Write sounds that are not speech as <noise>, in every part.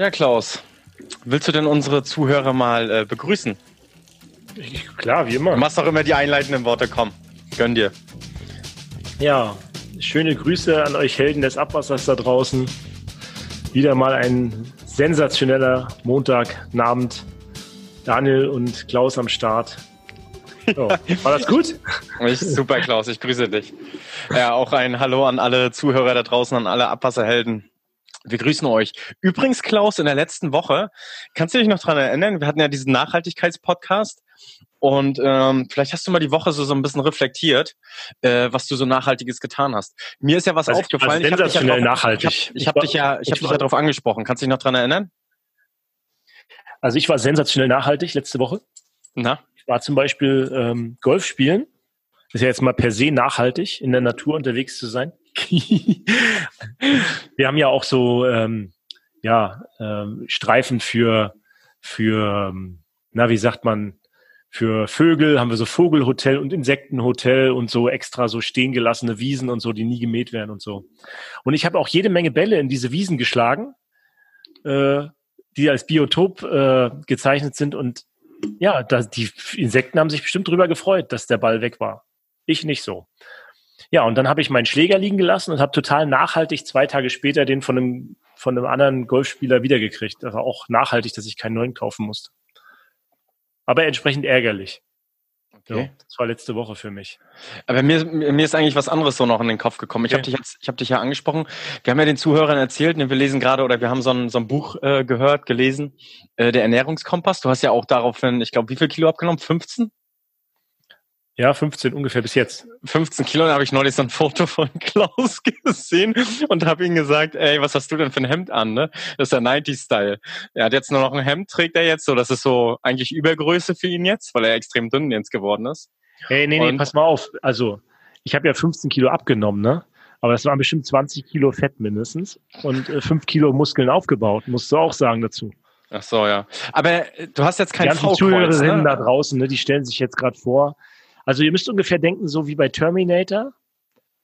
Ja, Klaus, willst du denn unsere Zuhörer mal äh, begrüßen? Ich, klar, wie immer. Du machst doch immer die einleitenden Worte, komm. Gönn dir. Ja, schöne Grüße an euch Helden des Abwassers da draußen. Wieder mal ein sensationeller Montagabend. Daniel und Klaus am Start. So, <laughs> war das gut? Ich, super, Klaus, ich grüße dich. Ja, auch ein Hallo an alle Zuhörer da draußen, an alle Abwasserhelden. Wir grüßen euch. Übrigens, Klaus, in der letzten Woche, kannst du dich noch dran erinnern, wir hatten ja diesen Nachhaltigkeitspodcast und ähm, vielleicht hast du mal die Woche so, so ein bisschen reflektiert, äh, was du so Nachhaltiges getan hast. Mir ist ja was also aufgefallen. Ich, ich habe dich, ja nachhaltig. Ich hab, ich hab dich ja, ich hab dich ja darauf angesprochen. Kannst du dich noch dran erinnern? Also ich war sensationell nachhaltig letzte Woche. Na? Ich war zum Beispiel ähm, Golf spielen. Ist ja jetzt mal per se nachhaltig, in der Natur unterwegs zu sein. <laughs> wir haben ja auch so ähm, ja, ähm, Streifen für, für, ähm, na, wie sagt man, für Vögel haben wir so Vogelhotel und Insektenhotel und so extra so stehen gelassene Wiesen und so, die nie gemäht werden und so. Und ich habe auch jede Menge Bälle in diese Wiesen geschlagen, äh, die als Biotop äh, gezeichnet sind und ja, da, die Insekten haben sich bestimmt drüber gefreut, dass der Ball weg war. Ich nicht so. Ja, und dann habe ich meinen Schläger liegen gelassen und habe total nachhaltig zwei Tage später den von einem, von einem anderen Golfspieler wiedergekriegt. Das war auch nachhaltig, dass ich keinen neuen kaufen musste. Aber entsprechend ärgerlich. Okay. So, das war letzte Woche für mich. Aber mir, mir ist eigentlich was anderes so noch in den Kopf gekommen. Ich okay. habe dich jetzt, ich habe dich ja angesprochen. Wir haben ja den Zuhörern erzählt, ne, wir lesen gerade oder wir haben so ein, so ein Buch äh, gehört, gelesen, äh, der Ernährungskompass. Du hast ja auch daraufhin, ich glaube, wie viel Kilo abgenommen? 15? Ja, 15 ungefähr bis jetzt. 15 Kilo, da habe ich neulich so ein Foto von <laughs> Klaus gesehen und habe ihm gesagt, ey, was hast du denn für ein Hemd an, ne? Das ist der 90-Style. Er hat jetzt nur noch ein Hemd, trägt er jetzt, so das ist so eigentlich Übergröße für ihn jetzt, weil er extrem dünn jetzt geworden ist. Hey, nee, nee, und pass mal auf. Also, ich habe ja 15 Kilo abgenommen, ne? Aber das waren bestimmt 20 Kilo Fett mindestens und äh, 5 Kilo Muskeln aufgebaut, musst du auch sagen dazu. Ach so, ja. Aber äh, du hast jetzt kein V-Kreuz, ne? da draußen, ne? Die stellen sich jetzt gerade vor, also ihr müsst ungefähr denken, so wie bei Terminator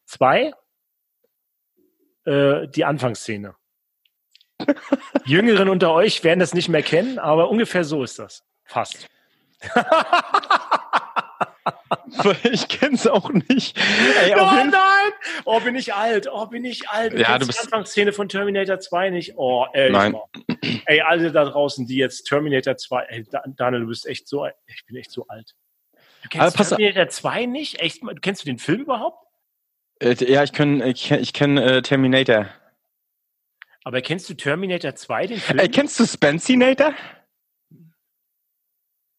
2, äh, die Anfangsszene. <laughs> Jüngeren unter euch werden das nicht mehr kennen, aber ungefähr so ist das. Fast. <laughs> ich kenn's auch nicht. Ey, oh nein! Oh, bin ich alt. Oh, bin ich alt. Du ja, du bist die Anfangsszene von Terminator 2 nicht. Oh, ey. Nein. Ey, alle da draußen, die jetzt Terminator 2, ey, Daniel, du bist echt so, ich bin echt so alt. Du kennst Aber Terminator 2 nicht? Echt? Du kennst du den Film überhaupt? Äh, ja, ich kenne ich kenn, ich kenn, äh, Terminator. Aber kennst du Terminator 2, den Film? Äh, kennst du Spencinator?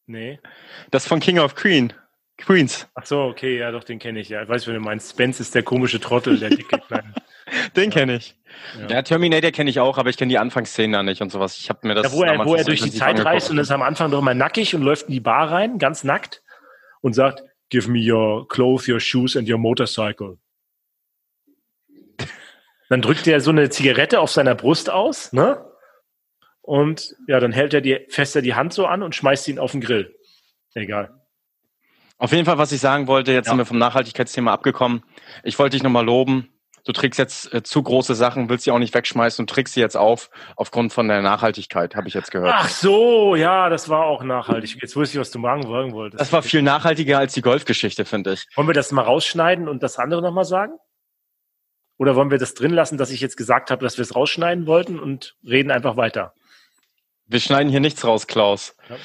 Nee. Das von King of Queen. Queens. Ach so, okay, ja, doch, den kenne ich ja. Ich weiß, wie du meinst. Spence ist der komische Trottel, der dicke <laughs> Kleine. den ja. kenne ich. Ja. ja Terminator kenne ich auch, aber ich kenne die Anfangsszenen da nicht und sowas. Ich habe mir das. Ja, wo er, wo er durch die Zeit reist und ist am Anfang doch mal nackig und läuft in die Bar rein, ganz nackt und sagt, give me your clothes, your shoes and your motorcycle. Dann drückt er so eine Zigarette auf seiner Brust aus, ne? Und ja, dann hält er die, fest er die Hand so an und schmeißt ihn auf den Grill. Egal. Auf jeden Fall, was ich sagen wollte, jetzt ja. sind wir vom Nachhaltigkeitsthema abgekommen. Ich wollte dich nochmal loben du trägst jetzt äh, zu große Sachen, willst sie auch nicht wegschmeißen und trägst sie jetzt auf aufgrund von der Nachhaltigkeit, habe ich jetzt gehört. Ach so, ja, das war auch nachhaltig. Jetzt wusste ich, was du machen wolltest. Das war viel nachhaltiger als die Golfgeschichte, finde ich. Wollen wir das mal rausschneiden und das andere nochmal sagen? Oder wollen wir das drin lassen, dass ich jetzt gesagt habe, dass wir es rausschneiden wollten und reden einfach weiter? Wir schneiden hier nichts raus, Klaus. Ja.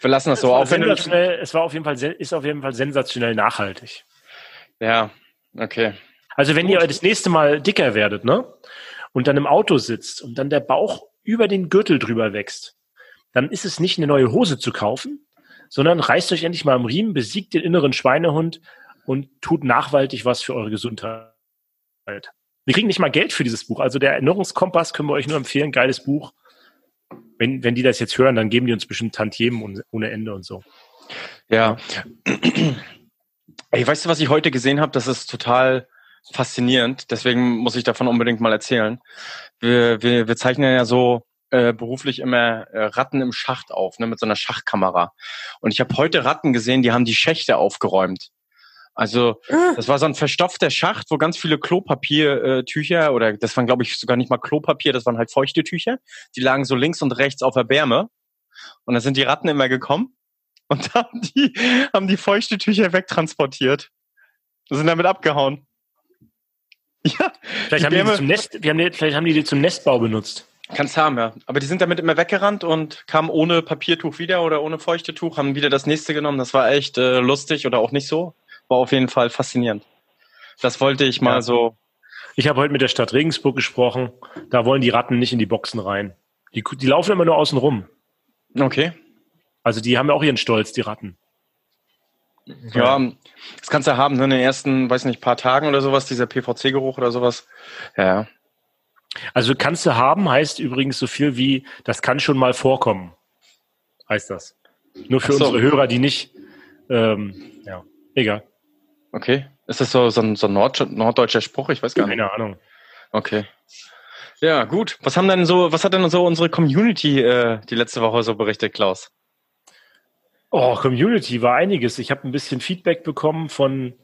Wir lassen das es so auf. Es war auf jeden Fall, ist auf jeden Fall sensationell nachhaltig. Ja, okay. Also wenn ihr das nächste Mal dicker werdet, ne? Und dann im Auto sitzt und dann der Bauch über den Gürtel drüber wächst, dann ist es nicht eine neue Hose zu kaufen, sondern reißt euch endlich mal am Riemen, besiegt den inneren Schweinehund und tut nachhaltig was für eure Gesundheit. Wir kriegen nicht mal Geld für dieses Buch. Also der Erinnerungskompass können wir euch nur empfehlen. Geiles Buch. Wenn, wenn die das jetzt hören, dann geben die uns bestimmt Tantiemen ohne Ende und so. Ja. <clears throat> Ey, weißt du, was ich heute gesehen habe? Das ist total faszinierend. Deswegen muss ich davon unbedingt mal erzählen. Wir, wir, wir zeichnen ja so äh, beruflich immer äh, Ratten im Schacht auf, ne, mit so einer Schachkamera. Und ich habe heute Ratten gesehen, die haben die Schächte aufgeräumt. Also das war so ein verstopfter Schacht, wo ganz viele Klopapiertücher oder das waren glaube ich sogar nicht mal Klopapier, das waren halt feuchte Tücher. Die lagen so links und rechts auf der Bärme. Und da sind die Ratten immer gekommen und <laughs> haben die, haben die feuchte Tücher wegtransportiert. Und sind damit abgehauen. Ja, vielleicht haben, die zum Nest, wir haben die, vielleicht haben die die zum Nestbau benutzt. Kannst haben, ja. Aber die sind damit immer weggerannt und kamen ohne Papiertuch wieder oder ohne Feuchtetuch, haben wieder das nächste genommen. Das war echt äh, lustig oder auch nicht so war auf jeden Fall faszinierend. Das wollte ich mal ja. so. Ich habe heute mit der Stadt Regensburg gesprochen. Da wollen die Ratten nicht in die Boxen rein. Die, die laufen immer nur außen rum. Okay. Also die haben ja auch ihren Stolz, die Ratten. Ja, das kannst du haben, ne? in den ersten, weiß nicht, paar Tagen oder sowas, dieser PVC-Geruch oder sowas. Ja. Also kannst du haben heißt übrigens so viel wie, das kann schon mal vorkommen. Heißt das. Nur für so. unsere Hörer, die nicht, ähm, ja, egal. Okay. Ist das so, so ein, so ein Nord norddeutscher Spruch? Ich weiß gar nicht. Keine Ahnung. Okay. Ja, gut. Was haben denn so, was hat denn so unsere Community äh, die letzte Woche so berichtet, Klaus? Oh, Community war einiges. Ich habe ein bisschen Feedback bekommen von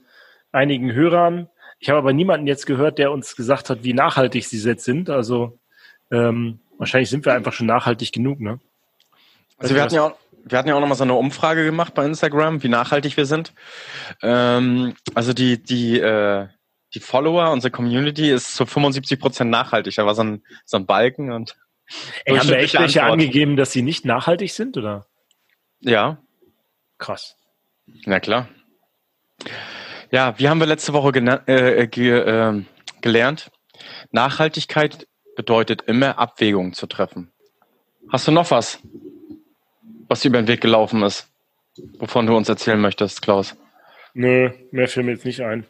einigen Hörern. Ich habe aber niemanden jetzt gehört, der uns gesagt hat, wie nachhaltig sie jetzt sind. Also ähm, wahrscheinlich sind wir einfach schon nachhaltig genug, ne? Also wir hatten ja auch, wir hatten ja auch nochmal so eine Umfrage gemacht bei Instagram, wie nachhaltig wir sind. Ähm, also die, die, äh, die Follower, unsere Community ist zu 75 Prozent nachhaltig. Da war so ein, so ein Balken und. Ey, haben wir echt welche angegeben, dass sie nicht nachhaltig sind, oder? Ja. Krass. Na klar. Ja, wie haben wir letzte Woche äh, ge äh, gelernt? Nachhaltigkeit bedeutet immer Abwägungen zu treffen. Hast du noch was? was dir über den Weg gelaufen ist, wovon du uns erzählen möchtest, Klaus. Nö, mehr fällt mir jetzt nicht ein.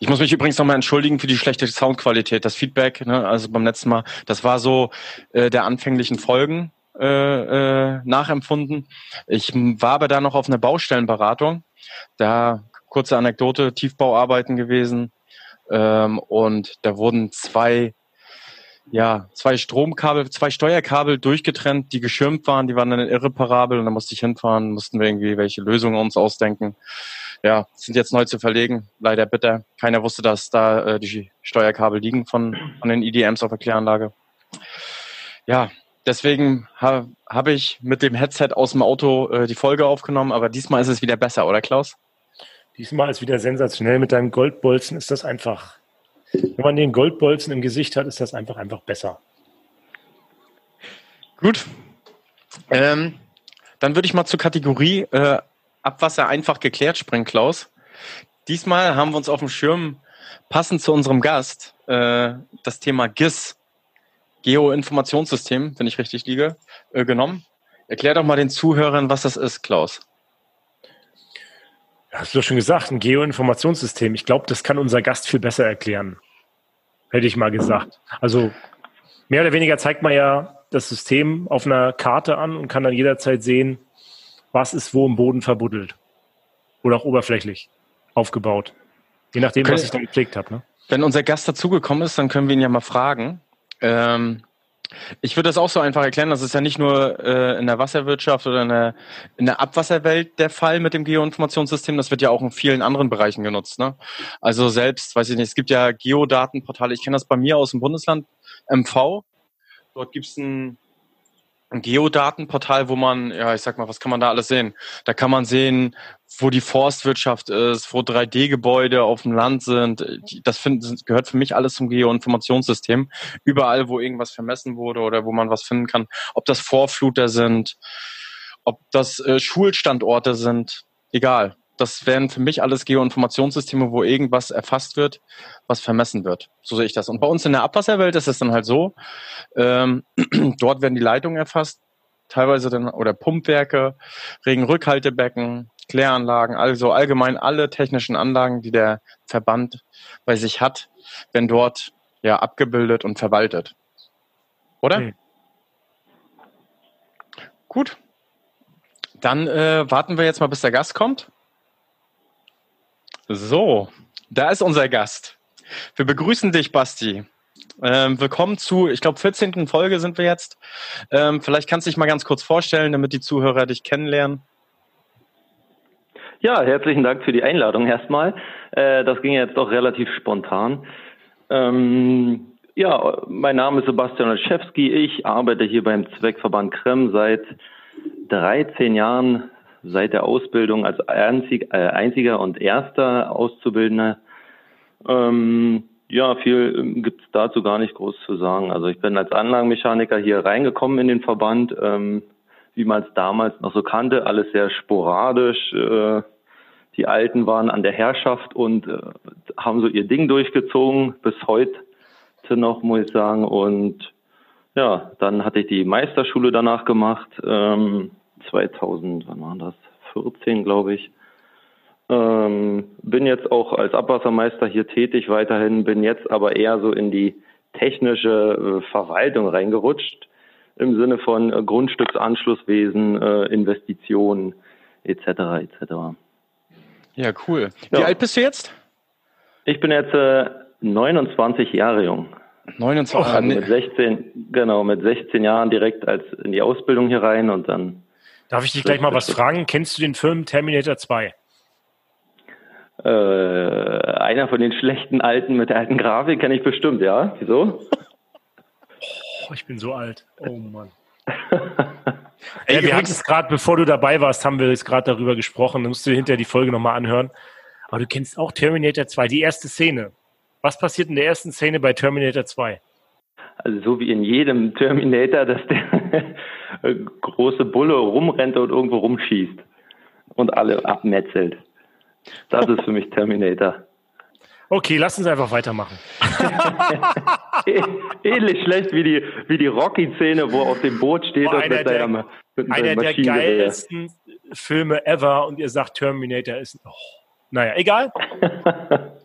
Ich muss mich übrigens nochmal entschuldigen für die schlechte Soundqualität. Das Feedback, ne, also beim letzten Mal, das war so äh, der anfänglichen Folgen äh, äh, nachempfunden. Ich war aber da noch auf einer Baustellenberatung. Da kurze Anekdote, Tiefbauarbeiten gewesen. Ähm, und da wurden zwei ja, zwei Stromkabel, zwei Steuerkabel durchgetrennt, die geschirmt waren, die waren dann irreparabel und da musste ich hinfahren, mussten wir irgendwie welche Lösungen uns ausdenken. Ja, sind jetzt neu zu verlegen, leider bitter. Keiner wusste, dass da äh, die Steuerkabel liegen von, von den EDMs auf der Kläranlage. Ja, deswegen ha, habe ich mit dem Headset aus dem Auto äh, die Folge aufgenommen, aber diesmal ist es wieder besser, oder Klaus? Diesmal ist wieder sensationell. Mit deinem Goldbolzen ist das einfach wenn man den Goldbolzen im Gesicht hat, ist das einfach, einfach besser. Gut. Ähm, dann würde ich mal zur Kategorie äh, Abwasser einfach geklärt springen, Klaus. Diesmal haben wir uns auf dem Schirm, passend zu unserem Gast, äh, das Thema GIS, Geoinformationssystem, wenn ich richtig liege, äh, genommen. Erklär doch mal den Zuhörern, was das ist, Klaus. Hast du schon gesagt, ein Geoinformationssystem. Ich glaube, das kann unser Gast viel besser erklären hätte ich mal gesagt. Also mehr oder weniger zeigt man ja das System auf einer Karte an und kann dann jederzeit sehen, was ist wo im Boden verbuddelt. Oder auch oberflächlich aufgebaut. Je nachdem, okay. was ich dann gepflegt habe. Ne? Wenn unser Gast dazugekommen ist, dann können wir ihn ja mal fragen. Ähm, ich würde das auch so einfach erklären. Das ist ja nicht nur äh, in der Wasserwirtschaft oder in der, in der Abwasserwelt der Fall mit dem Geoinformationssystem. Das wird ja auch in vielen anderen Bereichen genutzt. Ne? Also selbst, weiß ich nicht, es gibt ja Geodatenportale. Ich kenne das bei mir aus dem Bundesland MV. Dort gibt es ein ein Geodatenportal, wo man, ja, ich sag mal, was kann man da alles sehen? Da kann man sehen, wo die Forstwirtschaft ist, wo 3D-Gebäude auf dem Land sind. Das find, gehört für mich alles zum Geoinformationssystem. Überall, wo irgendwas vermessen wurde oder wo man was finden kann. Ob das Vorfluter sind, ob das äh, Schulstandorte sind, egal das wären für mich alles Geoinformationssysteme, wo irgendwas erfasst wird, was vermessen wird. So sehe ich das. Und bei uns in der Abwasserwelt ist es dann halt so, ähm, <clears throat> dort werden die Leitungen erfasst, teilweise dann, oder Pumpwerke, Regenrückhaltebecken, Kläranlagen, also allgemein alle technischen Anlagen, die der Verband bei sich hat, werden dort ja abgebildet und verwaltet. Oder? Okay. Gut. Dann äh, warten wir jetzt mal, bis der Gast kommt. So, da ist unser Gast. Wir begrüßen dich, Basti. Ähm, willkommen zu, ich glaube, 14. Folge sind wir jetzt. Ähm, vielleicht kannst du dich mal ganz kurz vorstellen, damit die Zuhörer dich kennenlernen. Ja, herzlichen Dank für die Einladung erstmal. Äh, das ging jetzt doch relativ spontan. Ähm, ja, mein Name ist Sebastian Olszewski. Ich arbeite hier beim Zweckverband Krem seit 13 Jahren, seit der Ausbildung als einzig, äh, einziger und erster Auszubildender. Ähm, ja, viel ähm, gibt es dazu gar nicht groß zu sagen. Also ich bin als Anlagenmechaniker hier reingekommen in den Verband, ähm, wie man es damals noch so kannte, alles sehr sporadisch. Äh, die Alten waren an der Herrschaft und äh, haben so ihr Ding durchgezogen bis heute noch, muss ich sagen. Und ja, dann hatte ich die Meisterschule danach gemacht, ähm, 2000, wann war das? 14, glaube ich. Ähm, bin jetzt auch als Abwassermeister hier tätig weiterhin, bin jetzt aber eher so in die technische äh, Verwaltung reingerutscht, im Sinne von äh, Grundstücksanschlusswesen, äh, Investitionen etc. etc. Ja, cool. Wie ja. alt bist du jetzt? Ich bin jetzt äh, 29 Jahre jung. 29 also mit 16, genau, mit 16 Jahren direkt als in die Ausbildung hier rein und dann. Darf ich dich gleich mal was fragen? Kennst du den Film Terminator 2? Äh, einer von den schlechten alten mit der alten Grafik kenne ich bestimmt, ja. Wieso? Oh, ich bin so alt. Oh Mann. <laughs> Ey, wir hatten es gerade, bevor du dabei warst, haben wir jetzt gerade darüber gesprochen. Dann musst du hinterher die Folge nochmal anhören. Aber du kennst auch Terminator 2, die erste Szene. Was passiert in der ersten Szene bei Terminator 2? Also so wie in jedem Terminator, dass der große Bulle rumrennt und irgendwo rumschießt und alle abmetzelt. Das ist für mich Terminator. <laughs> Okay, lass uns einfach weitermachen. <laughs> Ähnlich schlecht wie die, wie die Rocky-Szene, wo er auf dem Boot steht Boah, und mit der, seiner, mit Einer der geilsten Filme ever und ihr sagt Terminator ist. Oh, naja, egal. <laughs>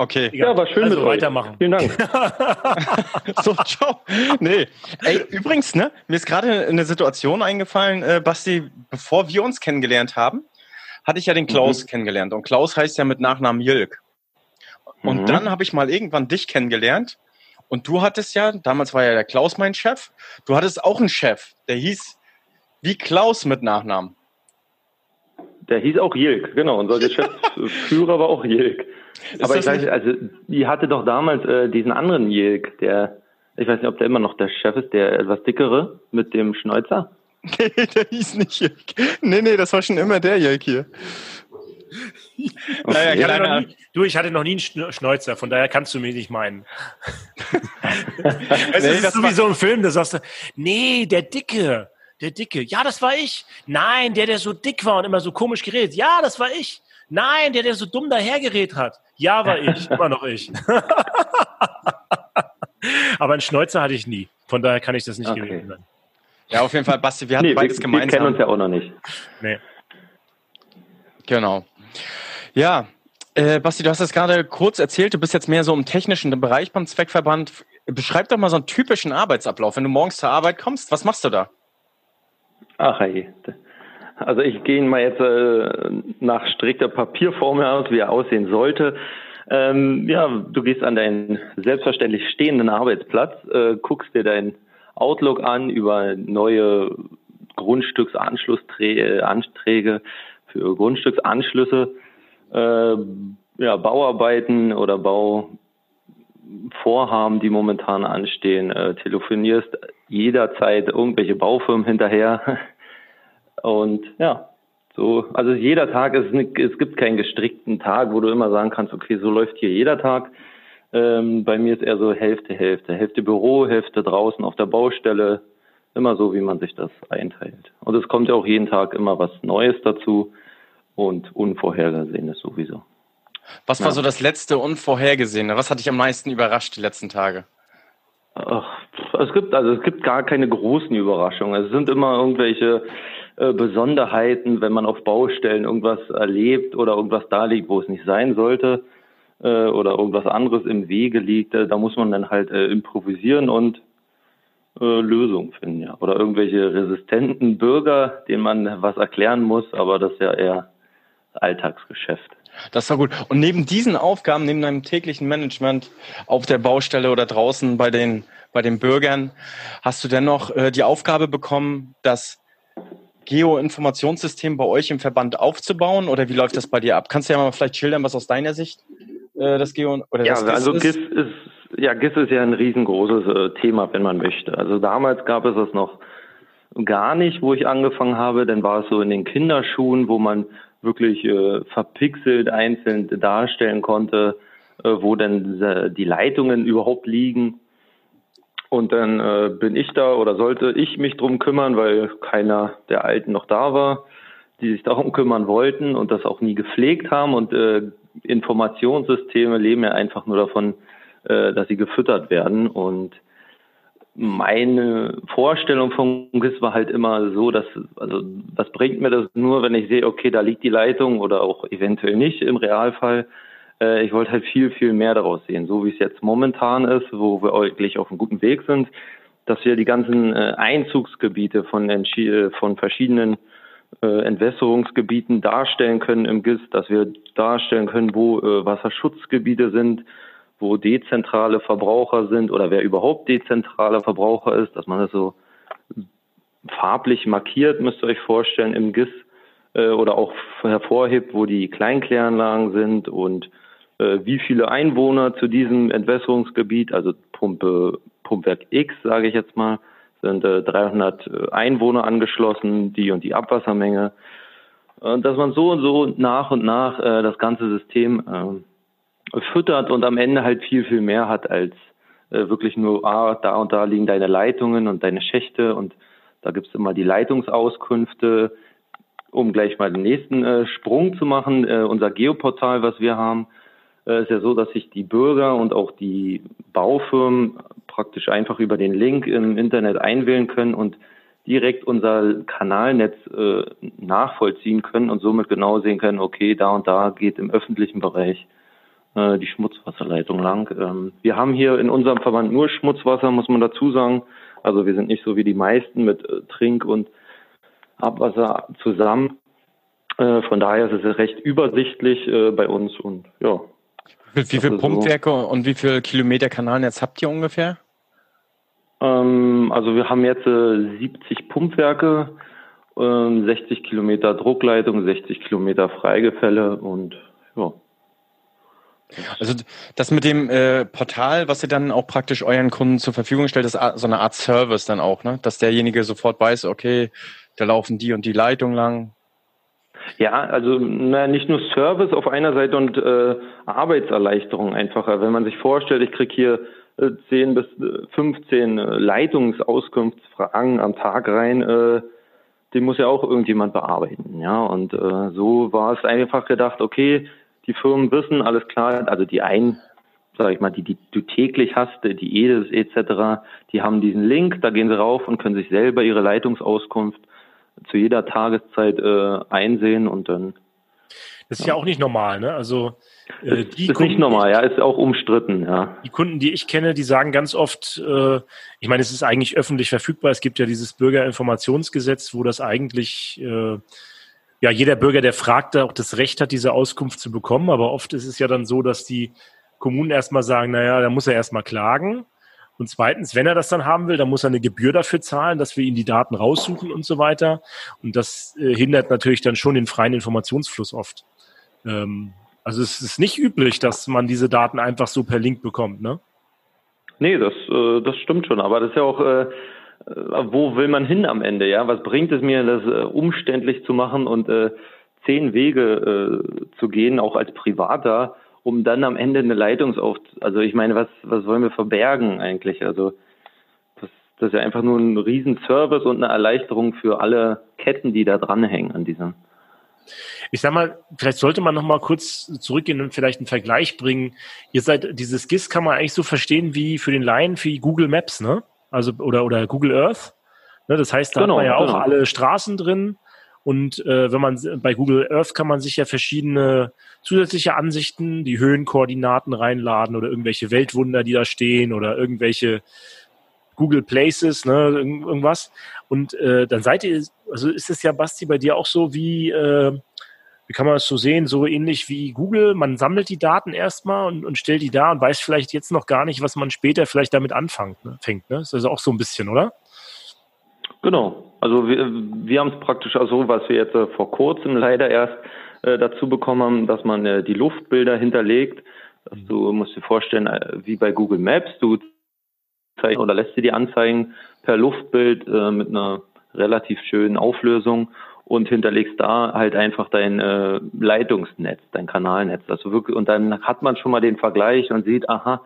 Okay. Ja, war schön also mit weitermachen. Euch. Vielen Dank. <laughs> so, ciao. Nee. Ey, übrigens, ne, mir ist gerade eine Situation eingefallen, äh, Basti, bevor wir uns kennengelernt haben, hatte ich ja den Klaus mhm. kennengelernt. Und Klaus heißt ja mit Nachnamen Jilk. Und mhm. dann habe ich mal irgendwann dich kennengelernt. Und du hattest ja, damals war ja der Klaus mein Chef, du hattest auch einen Chef, der hieß wie Klaus mit Nachnamen. Der hieß auch Jilk, genau. Unser Geschäftsführer <laughs> war auch Jilk. Aber ich weiß, also die hatte doch damals äh, diesen anderen Jilk, der, ich weiß nicht, ob der immer noch der Chef ist, der etwas dickere mit dem Schnäuzer. Nee, <laughs> der hieß nicht Jilk. Nee, nee, das war schon immer der Jilk hier. Naja, ich hatte nie, du, ich hatte noch nie einen Schnäuzer, von daher kannst du mich nicht meinen. <laughs> es nee, ist sowieso ein Film, da sagst du, nee, der Dicke, der Dicke. Ja, das war ich. Nein, der, der so dick war und immer so komisch geredet. Ja, das war ich. Nein, der, der so dumm dahergeredet hat. Ja, war <laughs> ich. Immer noch ich. <laughs> Aber einen Schnäuzer hatte ich nie. Von daher kann ich das nicht okay. gewesen sein. Ja, auf jeden Fall, Basti, wir hatten nee, beides wir, gemeinsam. Wir kennen uns ja auch noch nicht. Nee. Genau. Ja, äh, Basti, du hast es gerade kurz erzählt, du bist jetzt mehr so im technischen Bereich beim Zweckverband. Beschreib doch mal so einen typischen Arbeitsablauf. Wenn du morgens zur Arbeit kommst, was machst du da? Ach hey. Also ich gehe mal jetzt äh, nach strikter Papierformel aus, wie er aussehen sollte. Ähm, ja, du gehst an deinen selbstverständlich stehenden Arbeitsplatz, äh, guckst dir dein Outlook an über neue Grundstücksanschlussanträge für Grundstücksanschlüsse, äh, ja, Bauarbeiten oder Bauvorhaben, die momentan anstehen, äh, telefonierst jederzeit irgendwelche Baufirmen hinterher <laughs> und ja, so, also jeder Tag ist, es gibt keinen gestrickten Tag, wo du immer sagen kannst, okay, so läuft hier jeder Tag. Ähm, bei mir ist eher so Hälfte, Hälfte. Hälfte Büro, Hälfte draußen auf der Baustelle. Immer so, wie man sich das einteilt. Und es kommt ja auch jeden Tag immer was Neues dazu und Unvorhergesehenes sowieso. Was war ja. so das letzte Unvorhergesehene? Was hat dich am meisten überrascht die letzten Tage? Ach, es gibt also es gibt gar keine großen Überraschungen. Es sind immer irgendwelche äh, Besonderheiten, wenn man auf Baustellen irgendwas erlebt oder irgendwas da liegt, wo es nicht sein sollte äh, oder irgendwas anderes im Wege liegt. Äh, da muss man dann halt äh, improvisieren und äh, Lösungen finden, ja. Oder irgendwelche resistenten Bürger, denen man was erklären muss, aber das ist ja eher Alltagsgeschäft. Das war gut. Und neben diesen Aufgaben, neben deinem täglichen Management auf der Baustelle oder draußen bei den, bei den Bürgern, hast du dennoch äh, die Aufgabe bekommen, dass Geoinformationssystem bei euch im Verband aufzubauen oder wie läuft das bei dir ab? Kannst du ja mal vielleicht schildern, was aus deiner Sicht äh, das Geo oder ja, das GIS also ist? GIS ist ja GIS ist ja ein riesengroßes äh, Thema, wenn man möchte. Also damals gab es das noch gar nicht, wo ich angefangen habe, dann war es so in den Kinderschuhen, wo man wirklich äh, verpixelt einzeln darstellen konnte, äh, wo denn äh, die Leitungen überhaupt liegen. Und dann äh, bin ich da oder sollte ich mich drum kümmern, weil keiner der Alten noch da war, die sich darum kümmern wollten und das auch nie gepflegt haben. Und äh, Informationssysteme leben ja einfach nur davon, äh, dass sie gefüttert werden. Und meine Vorstellung von GIS war halt immer so, dass, also was bringt mir das nur, wenn ich sehe, okay, da liegt die Leitung oder auch eventuell nicht im Realfall. Äh, ich wollte halt viel, viel mehr daraus sehen, so wie es jetzt momentan ist, wo wir eigentlich auf einem guten Weg sind, dass wir die ganzen äh, Einzugsgebiete von, von verschiedenen äh, Entwässerungsgebieten darstellen können im GIS, dass wir darstellen können, wo äh, Wasserschutzgebiete sind, wo dezentrale Verbraucher sind oder wer überhaupt dezentraler Verbraucher ist, dass man das so farblich markiert, müsst ihr euch vorstellen, im GIS äh, oder auch hervorhebt, wo die Kleinkläranlagen sind und äh, wie viele Einwohner zu diesem Entwässerungsgebiet, also Pumpe, Pumpwerk X, sage ich jetzt mal, sind äh, 300 äh, Einwohner angeschlossen, die und die Abwassermenge. Dass man so und so nach und nach äh, das ganze System äh, füttert und am Ende halt viel, viel mehr hat als äh, wirklich nur, ah, da und da liegen deine Leitungen und deine Schächte und da gibt's immer die Leitungsauskünfte, um gleich mal den nächsten äh, Sprung zu machen. Äh, unser Geoportal, was wir haben, äh, ist ja so, dass sich die Bürger und auch die Baufirmen praktisch einfach über den Link im Internet einwählen können und direkt unser Kanalnetz äh, nachvollziehen können und somit genau sehen können, okay, da und da geht im öffentlichen Bereich äh, die Schmutzwasserleitung lang. Ähm, wir haben hier in unserem Verband nur Schmutzwasser, muss man dazu sagen. Also wir sind nicht so wie die meisten mit äh, Trink- und Abwasser zusammen. Äh, von daher ist es recht übersichtlich äh, bei uns und ja, wie, wie viele Pumpwerke so. und wie viele Kilometer Kanalnetz habt ihr ungefähr? Ähm, also wir haben jetzt äh, 70 Pumpwerke, äh, 60 Kilometer Druckleitung, 60 Kilometer Freigefälle und ja. Also das mit dem äh, Portal, was ihr dann auch praktisch euren Kunden zur Verfügung stellt, ist so eine Art Service dann auch, ne? Dass derjenige sofort weiß, okay, da laufen die und die Leitungen lang, ja, also na, nicht nur Service auf einer Seite und äh, Arbeitserleichterung einfacher. Wenn man sich vorstellt, ich kriege hier äh, 10 bis 15 äh, Leitungsauskunftsfragen am Tag rein, äh, den muss ja auch irgendjemand bearbeiten. Ja, und äh, so war es einfach gedacht, okay, die Firmen wissen, alles klar, also die einen sag ich mal, die, die du täglich hast, die EDIS etc., die haben diesen Link, da gehen sie rauf und können sich selber ihre Leitungsauskunft zu jeder Tageszeit äh, einsehen und dann. Das ist ja, ja auch nicht normal, ne? Also äh, die ist Kunden, nicht normal, ja, ist auch umstritten, ja. Die Kunden, die ich kenne, die sagen ganz oft, äh, ich meine, es ist eigentlich öffentlich verfügbar. Es gibt ja dieses Bürgerinformationsgesetz, wo das eigentlich äh, ja jeder Bürger, der fragt, auch das Recht hat, diese Auskunft zu bekommen. Aber oft ist es ja dann so, dass die Kommunen erstmal sagen, naja, da muss er erstmal klagen. Und zweitens, wenn er das dann haben will, dann muss er eine Gebühr dafür zahlen, dass wir ihm die Daten raussuchen und so weiter. Und das äh, hindert natürlich dann schon den freien Informationsfluss oft. Ähm, also es ist nicht üblich, dass man diese Daten einfach so per Link bekommt, ne? Nee, das, äh, das stimmt schon. Aber das ist ja auch, äh, äh, wo will man hin am Ende? Ja, was bringt es mir, das äh, umständlich zu machen und äh, zehn Wege äh, zu gehen, auch als Privater, um dann am Ende eine Leitungsauf... Also ich meine, was, was wollen wir verbergen eigentlich? Also das, das ist ja einfach nur ein Riesenservice und eine Erleichterung für alle Ketten, die da dranhängen an diesem. Ich sag mal, vielleicht sollte man noch mal kurz zurückgehen und vielleicht einen Vergleich bringen. Ihr seid, dieses GIS kann man eigentlich so verstehen wie für den Laien wie Google Maps, ne? Also, oder, oder Google Earth. Ne? Das heißt, da genau, hat man ja auch genau. alle Straßen drin und äh, wenn man bei Google Earth kann man sich ja verschiedene zusätzliche Ansichten, die Höhenkoordinaten reinladen oder irgendwelche Weltwunder, die da stehen oder irgendwelche Google Places, ne, irgendwas. Und äh, dann seid ihr, also ist es ja, Basti, bei dir auch so wie, äh, wie kann man das so sehen, so ähnlich wie Google, man sammelt die Daten erstmal und, und stellt die da und weiß vielleicht jetzt noch gar nicht, was man später vielleicht damit anfängt. Ne? Fängt, ne? Das ist also auch so ein bisschen, oder? Genau, Also wir, wir haben es praktisch auch so, was wir jetzt äh, vor kurzem leider erst äh, dazu bekommen haben, dass man äh, die Luftbilder hinterlegt. Dass du musst dir vorstellen, äh, wie bei Google Maps, du zeigst oder lässt dir die anzeigen per Luftbild äh, mit einer relativ schönen Auflösung und hinterlegst da halt einfach dein äh, Leitungsnetz, dein Kanalnetz. Also wirklich, und dann hat man schon mal den Vergleich und sieht, aha,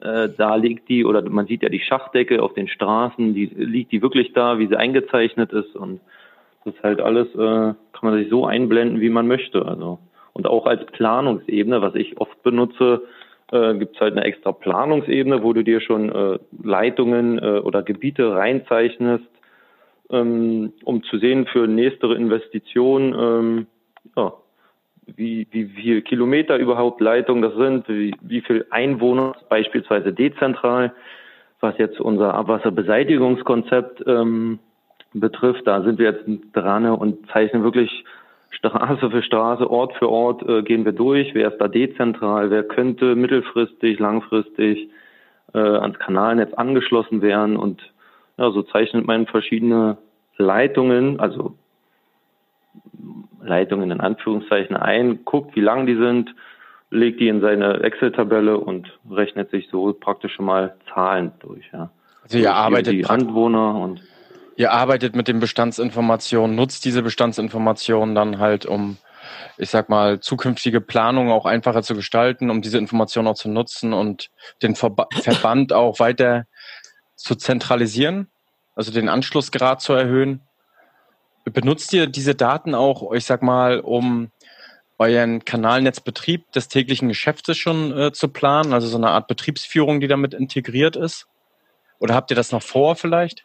da liegt die, oder man sieht ja die Schachdecke auf den Straßen, die liegt die wirklich da, wie sie eingezeichnet ist und das ist halt alles, äh, kann man sich so einblenden, wie man möchte. Also und auch als Planungsebene, was ich oft benutze, äh, gibt es halt eine extra Planungsebene, wo du dir schon äh, Leitungen äh, oder Gebiete reinzeichnest, ähm, um zu sehen für nächstere Investitionen, ähm, ja, wie, wie, viele Kilometer überhaupt Leitungen das sind, wie, wie viel Einwohner beispielsweise dezentral, was jetzt unser Abwasserbeseitigungskonzept ähm, betrifft. Da sind wir jetzt dran und zeichnen wirklich Straße für Straße, Ort für Ort äh, gehen wir durch. Wer ist da dezentral? Wer könnte mittelfristig, langfristig äh, ans Kanalnetz angeschlossen werden? Und ja, so zeichnet man verschiedene Leitungen, also Leitungen in Anführungszeichen ein, guckt, wie lang die sind, legt die in seine Excel-Tabelle und rechnet sich so praktisch schon mal Zahlen durch. Ja. Also ihr arbeitet die Anwohner und ihr arbeitet mit den Bestandsinformationen, nutzt diese Bestandsinformationen dann halt, um, ich sag mal, zukünftige Planungen auch einfacher zu gestalten, um diese Informationen auch zu nutzen und den Verba <laughs> Verband auch weiter zu zentralisieren? also den Anschlussgrad zu erhöhen. Benutzt ihr diese Daten auch, ich sag mal, um euren Kanalnetzbetrieb des täglichen Geschäftes schon äh, zu planen, also so eine Art Betriebsführung, die damit integriert ist? Oder habt ihr das noch vor vielleicht?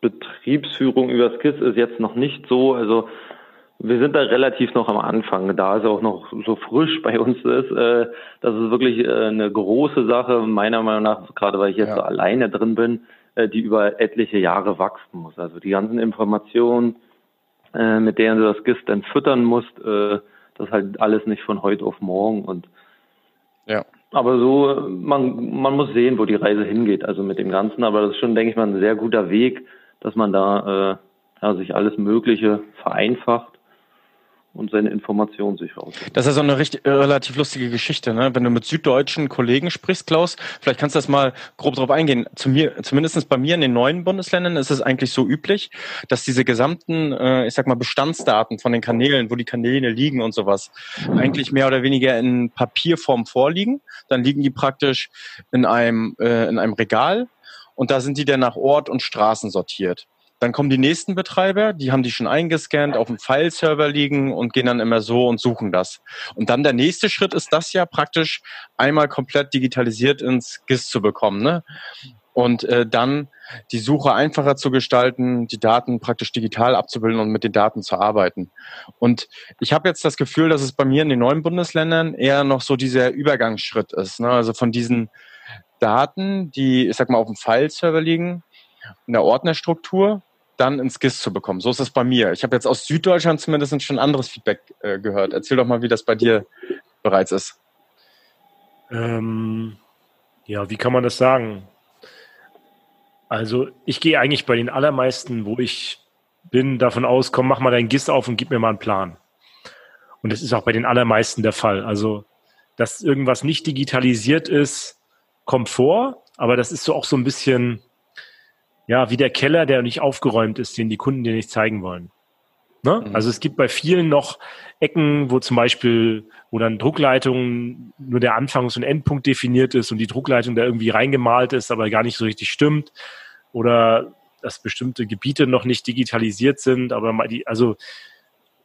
Betriebsführung über KISS ist jetzt noch nicht so. Also wir sind da relativ noch am Anfang, da es auch noch so frisch bei uns ist. Äh, das ist wirklich äh, eine große Sache, meiner Meinung nach, gerade weil ich jetzt ja. so alleine drin bin, die über etliche Jahre wachsen muss. Also die ganzen Informationen, äh, mit denen du das GIS dann füttern musst, äh, das halt alles nicht von heute auf morgen. Und ja. Aber so, man, man muss sehen, wo die Reise hingeht, also mit dem Ganzen. Aber das ist schon, denke ich mal, ein sehr guter Weg, dass man da äh, ja, sich alles Mögliche vereinfacht und seine Informationen sich raus. Das ist ja so eine richtig, äh, relativ lustige Geschichte, ne? Wenn du mit süddeutschen Kollegen sprichst, Klaus, vielleicht kannst du das mal grob drauf eingehen. Zu mir, zumindest bei mir in den neuen Bundesländern ist es eigentlich so üblich, dass diese gesamten, äh, ich sag mal, Bestandsdaten von den Kanälen, wo die Kanäle liegen und sowas, eigentlich mehr oder weniger in Papierform vorliegen. Dann liegen die praktisch in einem, äh, in einem Regal und da sind die dann nach Ort und Straßen sortiert. Dann kommen die nächsten Betreiber, die haben die schon eingescannt, auf dem File-Server liegen und gehen dann immer so und suchen das. Und dann der nächste Schritt ist das ja praktisch einmal komplett digitalisiert ins GIS zu bekommen. Ne? Und äh, dann die Suche einfacher zu gestalten, die Daten praktisch digital abzubilden und mit den Daten zu arbeiten. Und ich habe jetzt das Gefühl, dass es bei mir in den neuen Bundesländern eher noch so dieser Übergangsschritt ist. Ne? Also von diesen Daten, die, ich sag mal, auf dem File-Server liegen, in der Ordnerstruktur dann ins GIS zu bekommen. So ist es bei mir. Ich habe jetzt aus Süddeutschland zumindest schon anderes Feedback äh, gehört. Erzähl doch mal, wie das bei dir bereits ist. Ähm, ja, wie kann man das sagen? Also ich gehe eigentlich bei den allermeisten, wo ich bin, davon aus, komm, mach mal dein GIS auf und gib mir mal einen Plan. Und das ist auch bei den allermeisten der Fall. Also, dass irgendwas nicht digitalisiert ist, kommt vor, aber das ist so auch so ein bisschen, ja, wie der Keller, der nicht aufgeräumt ist, den die Kunden dir nicht zeigen wollen. Ne? Mhm. Also es gibt bei vielen noch Ecken, wo zum Beispiel, wo dann Druckleitungen nur der Anfangs- und Endpunkt definiert ist und die Druckleitung da irgendwie reingemalt ist, aber gar nicht so richtig stimmt. Oder dass bestimmte Gebiete noch nicht digitalisiert sind, aber die, also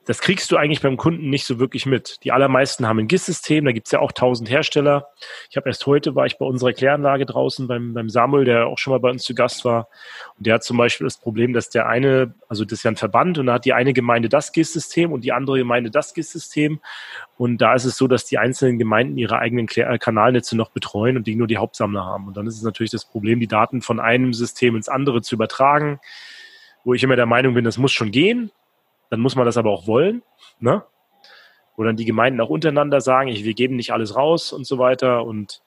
das kriegst du eigentlich beim Kunden nicht so wirklich mit. Die allermeisten haben ein GIS-System, da gibt's ja auch tausend Hersteller. Ich habe erst heute, war ich bei unserer Kläranlage draußen beim, beim Samuel, der auch schon mal bei uns zu Gast war. Und der hat zum Beispiel das Problem, dass der eine, also das ist ja ein Verband und da hat die eine Gemeinde das GIS-System und die andere Gemeinde das GIS-System. Und da ist es so, dass die einzelnen Gemeinden ihre eigenen Klär äh, Kanalnetze noch betreuen und die nur die Hauptsammler haben. Und dann ist es natürlich das Problem, die Daten von einem System ins andere zu übertragen wo ich immer der Meinung bin, das muss schon gehen. Dann muss man das aber auch wollen, ne? Wo dann die Gemeinden auch untereinander sagen, ich, wir geben nicht alles raus und so weiter. Und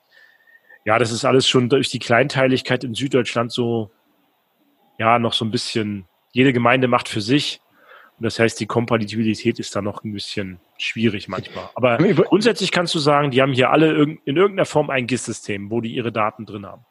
ja, das ist alles schon durch die Kleinteiligkeit in Süddeutschland so ja noch so ein bisschen, jede Gemeinde macht für sich. Und das heißt, die Kompatibilität ist da noch ein bisschen schwierig manchmal. Aber grundsätzlich kannst du sagen, die haben hier alle in irgendeiner Form ein GIS-System, wo die ihre Daten drin haben.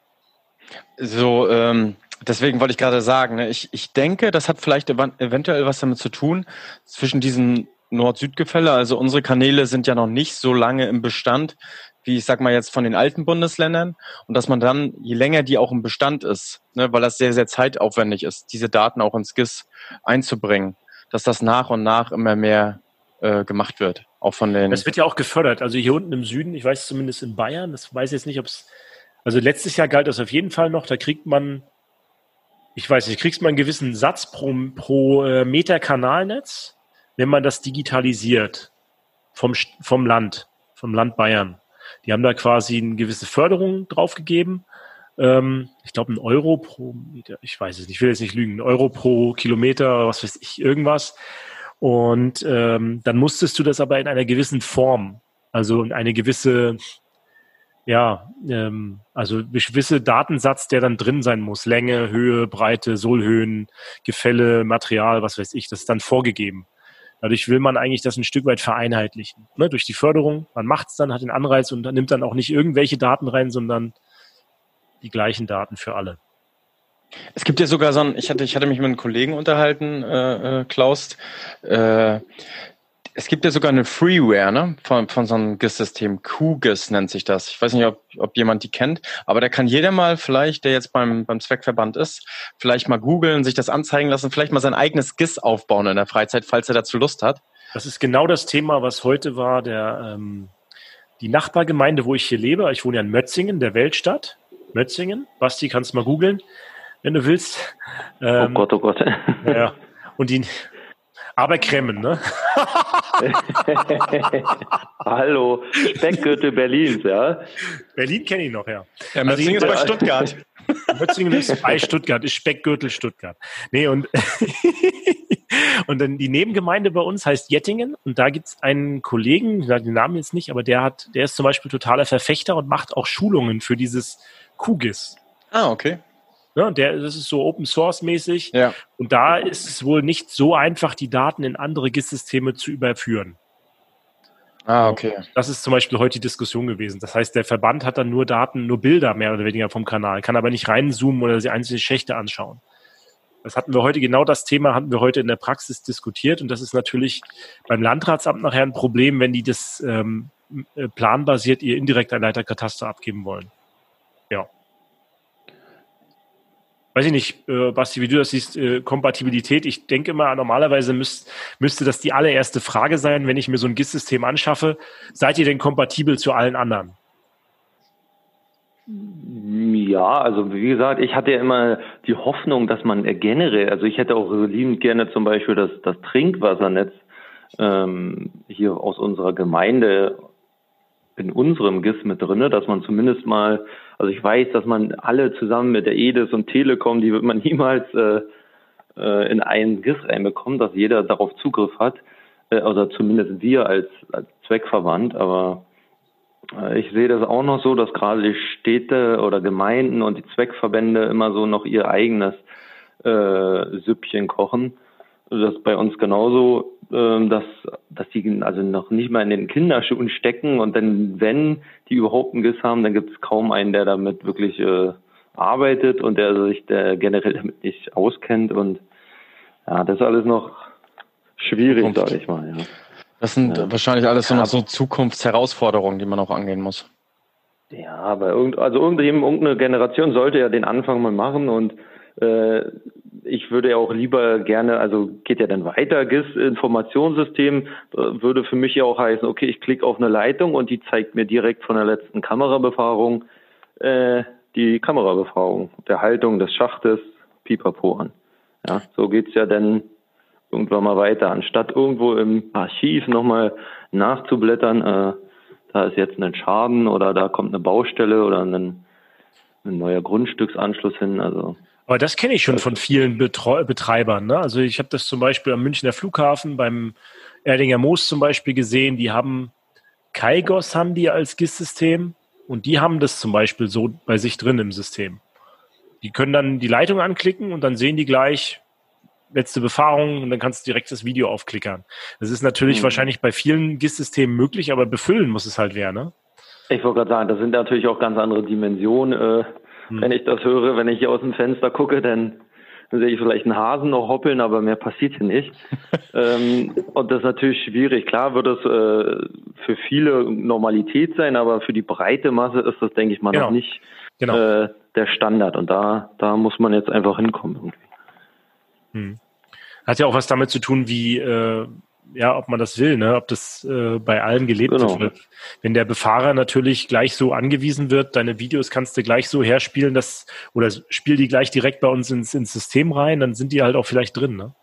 So, ähm, deswegen wollte ich gerade sagen, ne, ich, ich denke, das hat vielleicht eventuell was damit zu tun, zwischen diesen Nord-Süd-Gefälle. Also unsere Kanäle sind ja noch nicht so lange im Bestand, wie ich sag mal jetzt von den alten Bundesländern. Und dass man dann, je länger die auch im Bestand ist, ne, weil das sehr, sehr zeitaufwendig ist, diese Daten auch ins GIS einzubringen, dass das nach und nach immer mehr äh, gemacht wird. Auch von den. Das wird ja auch gefördert. Also hier unten im Süden, ich weiß zumindest in Bayern, das weiß ich jetzt nicht, ob es. Also letztes Jahr galt das auf jeden Fall noch, da kriegt man, ich weiß nicht, kriegst man einen gewissen Satz pro, pro äh, Meter Kanalnetz, wenn man das digitalisiert vom, vom Land, vom Land Bayern. Die haben da quasi eine gewisse Förderung draufgegeben ähm, ich glaube, ein Euro pro Meter, ich weiß es nicht, ich will jetzt nicht lügen, ein Euro pro Kilometer, was weiß ich, irgendwas. Und ähm, dann musstest du das aber in einer gewissen Form, also in eine gewisse, ja, ähm, also gewisse Datensatz, der dann drin sein muss. Länge, Höhe, Breite, Sohlhöhen, Gefälle, Material, was weiß ich, das ist dann vorgegeben. Dadurch will man eigentlich das ein Stück weit vereinheitlichen. Ne? Durch die Förderung, man macht es dann, hat den Anreiz und nimmt dann auch nicht irgendwelche Daten rein, sondern die gleichen Daten für alle. Es gibt ja sogar so ein, ich hatte, ich hatte mich mit einem Kollegen unterhalten, äh, äh, Klaus, äh, es gibt ja sogar eine Freeware, ne, von, von so einem GIS-System. QGIS nennt sich das. Ich weiß nicht, ob, ob jemand die kennt, aber da kann jeder mal vielleicht, der jetzt beim, beim Zweckverband ist, vielleicht mal googeln, sich das anzeigen lassen, vielleicht mal sein eigenes GIS aufbauen in der Freizeit, falls er dazu Lust hat. Das ist genau das Thema, was heute war, der, ähm, die Nachbargemeinde, wo ich hier lebe. Ich wohne ja in Mötzingen, der Weltstadt. Mötzingen. Basti, kannst du mal googeln, wenn du willst. Ähm, oh Gott, oh Gott. Ja. Und die, aber Kremmen, ne? <laughs> Hallo, Speckgürtel Berlins, ja. Berlin kenne ich noch, ja. Ja, Mötzingen also, ist bei Stuttgart. <laughs> Mötzingen ist bei Stuttgart, ist Speckgürtel Stuttgart. Nee, und, <laughs> und dann die Nebengemeinde bei uns heißt Jettingen und da gibt es einen Kollegen, ich sage den Namen jetzt nicht, aber der hat, der ist zum Beispiel totaler Verfechter und macht auch Schulungen für dieses QGIS. Ah, okay. Ja, der, das ist so Open Source mäßig. Ja. Und da ist es wohl nicht so einfach, die Daten in andere GIS-Systeme zu überführen. Ah, okay. Das ist zum Beispiel heute die Diskussion gewesen. Das heißt, der Verband hat dann nur Daten, nur Bilder mehr oder weniger vom Kanal, kann aber nicht reinzoomen oder sich einzelne Schächte anschauen. Das hatten wir heute, genau das Thema hatten wir heute in der Praxis diskutiert und das ist natürlich beim Landratsamt nachher ein Problem, wenn die das ähm, äh, planbasiert ihr indirekter Leiterkataster abgeben wollen. Ja. Weiß ich nicht, äh, Basti, wie du das siehst, äh, Kompatibilität. Ich denke mal, normalerweise müsst, müsste das die allererste Frage sein, wenn ich mir so ein GIS-System anschaffe. Seid ihr denn kompatibel zu allen anderen? Ja, also wie gesagt, ich hatte ja immer die Hoffnung, dass man generell, also ich hätte auch liebend gerne zum Beispiel das, das Trinkwassernetz ähm, hier aus unserer Gemeinde in unserem GIS mit drinne, dass man zumindest mal, also ich weiß, dass man alle zusammen mit der EDIS und Telekom, die wird man <laughs> niemals äh, äh, in einen GIS reinbekommen, dass jeder darauf Zugriff hat, äh, oder zumindest wir als, als Zweckverband, aber äh, ich sehe das auch noch so, dass gerade die Städte oder Gemeinden und die Zweckverbände immer so noch ihr eigenes äh, Süppchen kochen. Das ist bei uns genauso ähm, dass, dass die also noch nicht mal in den Kinderschuhen stecken und dann, wenn die überhaupt einen Giss haben, dann gibt es kaum einen, der damit wirklich äh, arbeitet und der sich der generell damit nicht auskennt und ja, das ist alles noch schwierig, sage ich mal. Ja. Das sind ja. wahrscheinlich alles so noch so Zukunftsherausforderungen, die man auch angehen muss. Ja, aber irgend, also irgendeine Generation sollte ja den Anfang mal machen und äh, ich würde ja auch lieber gerne, also geht ja dann weiter, GIS-Informationssystem äh, würde für mich ja auch heißen, okay, ich klicke auf eine Leitung und die zeigt mir direkt von der letzten Kamerabefahrung äh, die Kamerabefahrung der Haltung des Schachtes pipapo an. Ja, so geht's ja dann irgendwann mal weiter. Anstatt irgendwo im Archiv nochmal nachzublättern, äh, da ist jetzt ein Schaden oder da kommt eine Baustelle oder ein, ein neuer Grundstücksanschluss hin. Also aber das kenne ich schon von vielen Betreu Betreibern. Ne? Also ich habe das zum Beispiel am Münchner Flughafen beim Erdinger Moos zum Beispiel gesehen. Die haben Kaigos haben die als GIS-System und die haben das zum Beispiel so bei sich drin im System. Die können dann die Leitung anklicken und dann sehen die gleich letzte Befahrung und dann kannst du direkt das Video aufklickern. Das ist natürlich mhm. wahrscheinlich bei vielen GIS-Systemen möglich, aber befüllen muss es halt wer, ne? Ich wollte gerade sagen, das sind natürlich auch ganz andere Dimensionen. Äh, hm. Wenn ich das höre, wenn ich hier aus dem Fenster gucke, dann dann sehe ich vielleicht einen Hasen noch hoppeln, aber mehr passiert hier nicht. <laughs> ähm, und das ist natürlich schwierig. Klar wird es äh, für viele Normalität sein, aber für die breite Masse ist das, denke ich mal, genau. noch nicht genau. äh, der Standard. Und da, da muss man jetzt einfach hinkommen. Hm. Hat ja auch was damit zu tun, wie äh, ja, ob man das will, ne? ob das äh, bei allen gelebt genau. wird. Wenn der Befahrer natürlich gleich so angewiesen wird, deine Videos kannst du gleich so herspielen, dass, oder spiel die gleich direkt bei uns ins, ins System rein, dann sind die halt auch vielleicht drin. Ne?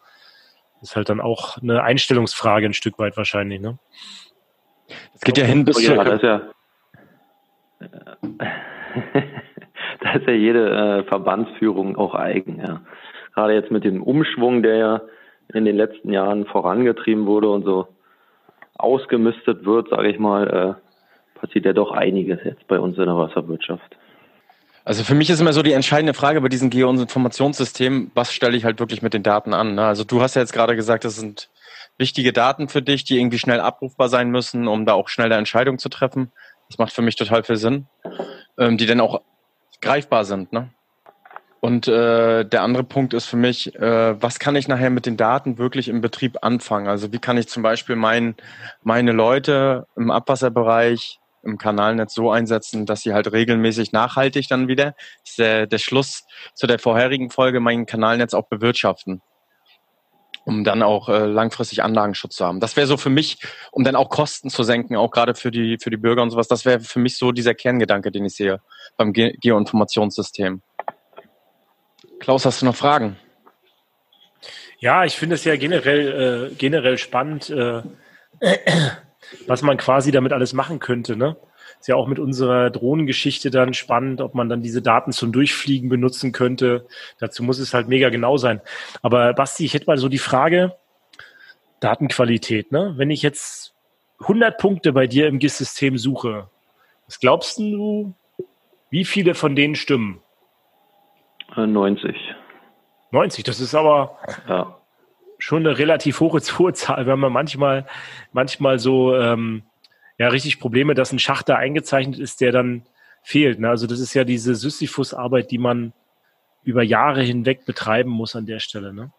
Das ist halt dann auch eine Einstellungsfrage ein Stück weit wahrscheinlich. Ne? Es geht ja hin bis ja, das ist ja, <laughs> da ist ja jede äh, Verbandsführung auch eigen. Ja. Gerade jetzt mit dem Umschwung, der ja in den letzten Jahren vorangetrieben wurde und so ausgemistet wird, sage ich mal, äh, passiert ja doch einiges jetzt bei uns in der Wasserwirtschaft. Also für mich ist immer so die entscheidende Frage bei diesem Geo-Informationssystem, was stelle ich halt wirklich mit den Daten an? Ne? Also du hast ja jetzt gerade gesagt, das sind wichtige Daten für dich, die irgendwie schnell abrufbar sein müssen, um da auch schnell eine Entscheidung zu treffen. Das macht für mich total viel Sinn, ähm, die dann auch greifbar sind. Ne? Und äh, der andere Punkt ist für mich, äh, was kann ich nachher mit den Daten wirklich im Betrieb anfangen? Also wie kann ich zum Beispiel mein, meine Leute im Abwasserbereich, im Kanalnetz so einsetzen, dass sie halt regelmäßig nachhaltig dann wieder, das ist der, der Schluss zu der vorherigen Folge, mein Kanalnetz auch bewirtschaften um dann auch äh, langfristig Anlagenschutz zu haben. Das wäre so für mich, um dann auch Kosten zu senken, auch gerade für die für die Bürger und sowas. Das wäre für mich so dieser Kerngedanke, den ich sehe beim Ge Geoinformationssystem. Klaus, hast du noch Fragen? Ja, ich finde es ja generell, äh, generell spannend, äh, was man quasi damit alles machen könnte. Ne? Ist ja auch mit unserer Drohnengeschichte dann spannend, ob man dann diese Daten zum Durchfliegen benutzen könnte. Dazu muss es halt mega genau sein. Aber Basti, ich hätte mal so die Frage, Datenqualität. Ne? Wenn ich jetzt 100 Punkte bei dir im GIS-System suche, was glaubst du, wie viele von denen stimmen? 90. 90, das ist aber ja. schon eine relativ hohe <laughs> Zahl, wenn man manchmal, manchmal so ähm, ja richtig Probleme, dass ein Schacht da eingezeichnet ist, der dann fehlt. Ne? Also das ist ja diese Sisyphus-Arbeit, die man über Jahre hinweg betreiben muss an der Stelle. Ne?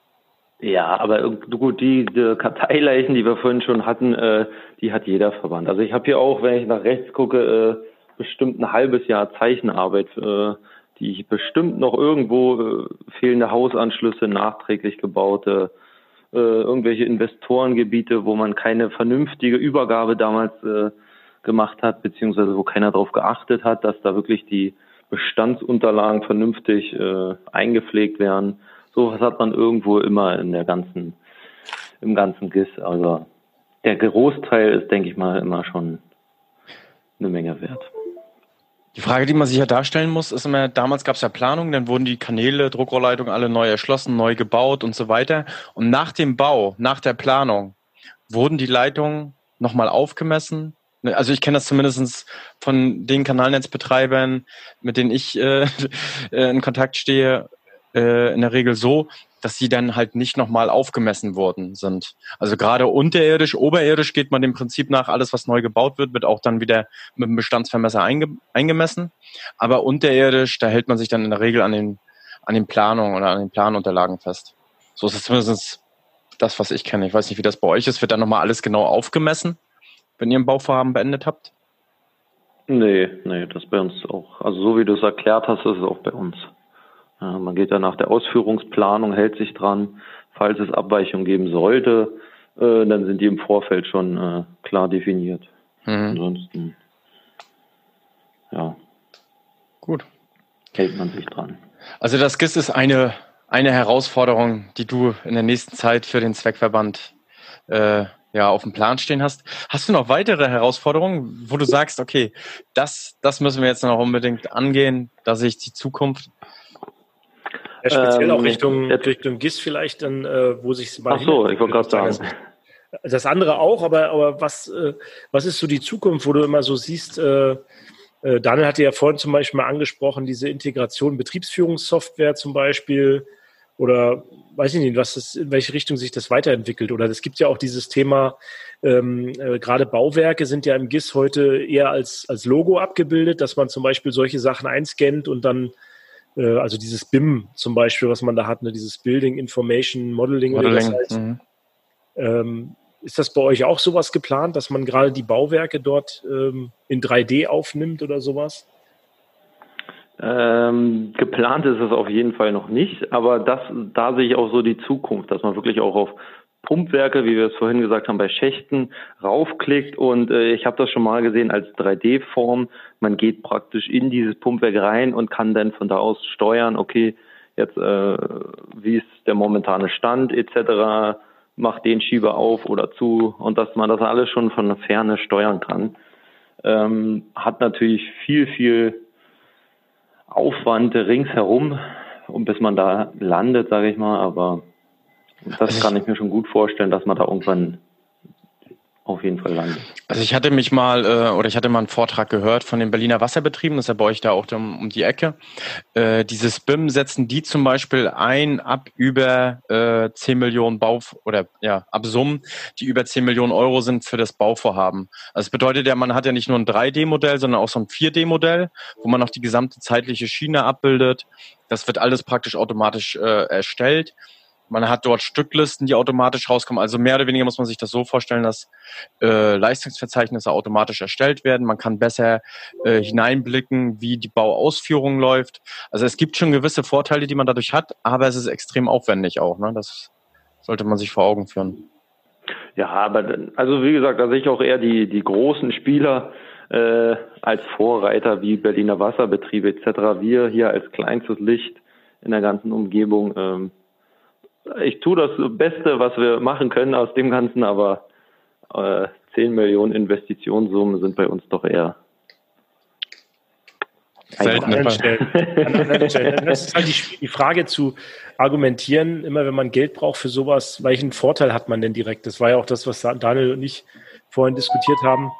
Ja, aber gut, die, die Karteileichen, die wir vorhin schon hatten, äh, die hat jeder Verband. Also ich habe hier auch, wenn ich nach rechts gucke, äh, bestimmt ein halbes Jahr Zeichenarbeit äh, die bestimmt noch irgendwo äh, fehlende Hausanschlüsse, nachträglich gebaute, äh, irgendwelche Investorengebiete, wo man keine vernünftige Übergabe damals äh, gemacht hat, beziehungsweise wo keiner darauf geachtet hat, dass da wirklich die Bestandsunterlagen vernünftig äh, eingepflegt werden. Sowas hat man irgendwo immer in der ganzen, im ganzen GIS. Also der Großteil ist, denke ich mal, immer schon eine Menge wert. Die Frage, die man sich ja darstellen muss, ist immer, damals gab es ja Planung, dann wurden die Kanäle, Druckrohrleitungen alle neu erschlossen, neu gebaut und so weiter. Und nach dem Bau, nach der Planung, wurden die Leitungen nochmal aufgemessen. Also ich kenne das zumindest von den Kanalnetzbetreibern, mit denen ich äh, <laughs> äh, in Kontakt stehe, äh, in der Regel so, dass sie dann halt nicht nochmal aufgemessen worden sind. Also gerade unterirdisch, oberirdisch geht man dem Prinzip nach, alles was neu gebaut wird, wird auch dann wieder mit dem Bestandsvermesser einge eingemessen. Aber unterirdisch, da hält man sich dann in der Regel an den, an den Planungen oder an den Planunterlagen fest. So ist es zumindest das, was ich kenne. Ich weiß nicht, wie das bei euch ist. Wird dann nochmal alles genau aufgemessen, wenn ihr ein Bauvorhaben beendet habt? Nee, nee, das bei uns auch. Also so wie du es erklärt hast, ist es auch bei uns. Man geht dann nach der Ausführungsplanung, hält sich dran. Falls es Abweichungen geben sollte, äh, dann sind die im Vorfeld schon äh, klar definiert. Mhm. Ansonsten, ja. Gut. Hält man sich dran. Also das GIS ist eine, eine Herausforderung, die du in der nächsten Zeit für den Zweckverband äh, ja, auf dem Plan stehen hast. Hast du noch weitere Herausforderungen, wo du sagst, okay, das, das müssen wir jetzt noch unbedingt angehen, da sehe ich die Zukunft? Ja, speziell ähm, auch Richtung, Richtung GIS vielleicht, dann, äh, wo sich Ach so, ich wollte gerade sagen. Das andere auch, aber, aber was, äh, was ist so die Zukunft, wo du immer so siehst, äh, äh, Daniel hatte ja vorhin zum Beispiel mal angesprochen, diese Integration Betriebsführungssoftware zum Beispiel oder weiß ich nicht, was das, in welche Richtung sich das weiterentwickelt. Oder es gibt ja auch dieses Thema, ähm, äh, gerade Bauwerke sind ja im GIS heute eher als, als Logo abgebildet, dass man zum Beispiel solche Sachen einscannt und dann, also dieses BIM zum Beispiel, was man da hat, ne, dieses Building Information Modeling, Modeling. Oder das heißt, mhm. ähm, ist das bei euch auch sowas geplant, dass man gerade die Bauwerke dort ähm, in 3D aufnimmt oder sowas? Ähm, geplant ist es auf jeden Fall noch nicht, aber das, da sehe ich auch so die Zukunft, dass man wirklich auch auf Pumpwerke, wie wir es vorhin gesagt haben, bei Schächten raufklickt und äh, ich habe das schon mal gesehen als 3D-Form. Man geht praktisch in dieses Pumpwerk rein und kann dann von da aus steuern, okay, jetzt äh, wie ist der momentane Stand etc., macht den Schieber auf oder zu und dass man das alles schon von der Ferne steuern kann. Ähm, hat natürlich viel, viel Aufwand ringsherum, bis man da landet, sage ich mal. Aber das also kann ich mir schon gut vorstellen, dass man da irgendwann auf jeden Fall landet. Also ich hatte mich mal, äh, oder ich hatte mal einen Vortrag gehört von den Berliner Wasserbetrieben, das ist ja bei euch da auch um, um die Ecke. Äh, dieses BIM setzen die zum Beispiel ein ab über äh, 10 Millionen Bau oder ja, ab Summen, die über 10 Millionen Euro sind für das Bauvorhaben. Also das bedeutet ja, man hat ja nicht nur ein 3D-Modell, sondern auch so ein 4D-Modell, wo man noch die gesamte zeitliche Schiene abbildet. Das wird alles praktisch automatisch äh, erstellt. Man hat dort Stücklisten, die automatisch rauskommen. Also mehr oder weniger muss man sich das so vorstellen, dass äh, Leistungsverzeichnisse automatisch erstellt werden. Man kann besser äh, hineinblicken, wie die Bauausführung läuft. Also es gibt schon gewisse Vorteile, die man dadurch hat, aber es ist extrem aufwendig auch. Ne? Das sollte man sich vor Augen führen. Ja, aber also wie gesagt, da sehe ich auch eher die, die großen Spieler äh, als Vorreiter wie Berliner Wasserbetriebe etc. Wir hier als kleinstes Licht in der ganzen Umgebung. Ähm, ich tue das Beste, was wir machen können aus dem Ganzen, aber äh, 10 Millionen Investitionssummen sind bei uns doch eher Selten. An Stellen. Das ist halt die, die, Frage zu argumentieren, immer wenn man Geld braucht für sowas, welchen Vorteil hat man denn direkt? Das war ja auch das, was Daniel und ich vorhin diskutiert haben.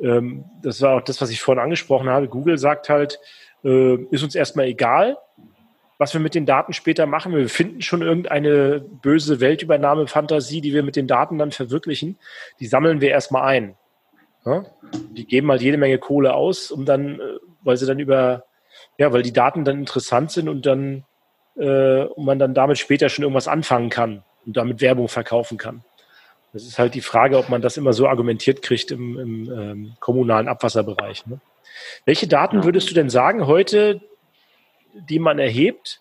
Ähm, das war auch das, was ich vorhin angesprochen habe. Google sagt halt, äh, ist uns erstmal egal, was wir mit den Daten später machen. Wir finden schon irgendeine böse Weltübernahme-Fantasie, die wir mit den Daten dann verwirklichen. Die sammeln wir erstmal ein. Ja? Die geben halt jede Menge Kohle aus, um dann, äh, weil sie dann über, ja, weil die Daten dann interessant sind und dann, äh, und man dann damit später schon irgendwas anfangen kann und damit Werbung verkaufen kann. Das ist halt die Frage, ob man das immer so argumentiert kriegt im, im ähm, kommunalen Abwasserbereich. Ne? Welche Daten würdest du denn sagen heute, die man erhebt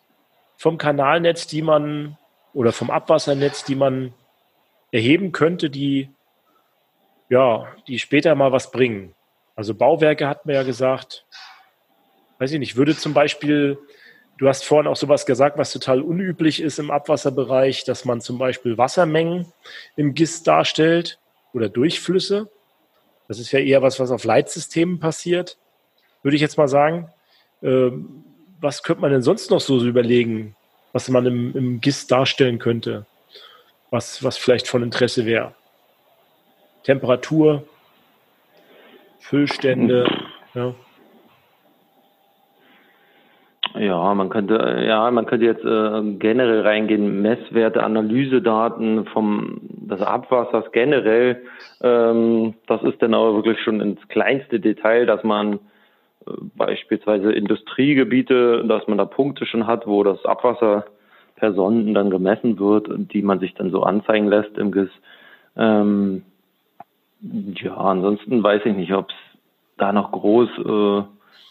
vom Kanalnetz, die man oder vom Abwassernetz, die man erheben könnte, die ja, die später mal was bringen. Also Bauwerke hat man ja gesagt, weiß ich nicht, würde zum Beispiel, du hast vorhin auch sowas gesagt, was total unüblich ist im Abwasserbereich, dass man zum Beispiel Wassermengen im GIS darstellt oder Durchflüsse. Das ist ja eher was, was auf Leitsystemen passiert, würde ich jetzt mal sagen. Ähm, was könnte man denn sonst noch so überlegen, was man im, im GIS darstellen könnte, was, was vielleicht von Interesse wäre? Temperatur, Füllstände, ja. Ja, man könnte, ja, man könnte jetzt äh, generell reingehen, Messwerte, Analysedaten vom des Abwassers generell. Ähm, das ist dann aber wirklich schon ins kleinste Detail, dass man beispielsweise Industriegebiete, dass man da Punkte schon hat, wo das Abwasser per Sonden dann gemessen wird die man sich dann so anzeigen lässt im GIS. Ähm, ja, ansonsten weiß ich nicht, ob es da noch groß äh,